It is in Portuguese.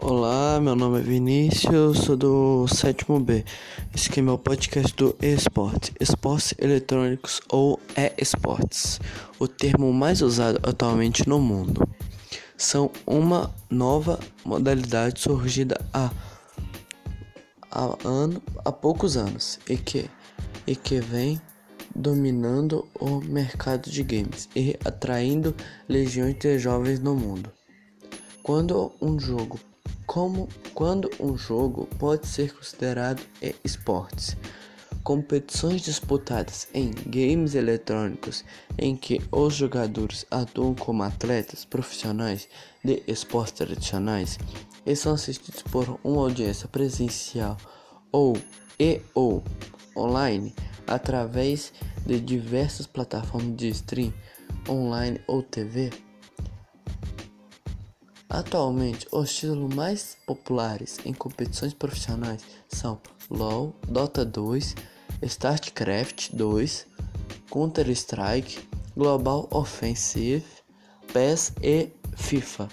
Olá, meu nome é Vinícius, sou do sétimo B. Esse aqui é meu podcast do esporte, esportes eletrônicos ou e-esportes, o termo mais usado atualmente no mundo. São uma nova modalidade surgida há, há, ano, há poucos anos e que, e que vem dominando o mercado de games e atraindo legiões de jovens no mundo. Quando um jogo como quando um jogo pode ser considerado esportes, competições disputadas em games eletrônicos em que os jogadores atuam como atletas profissionais de esportes tradicionais e são assistidos por uma audiência presencial ou e ou online através de diversas plataformas de stream online ou TV. Atualmente, os títulos mais populares em competições profissionais são LoL, Dota 2, StarCraft 2, Counter-Strike, Global Offensive, PES e FIFA.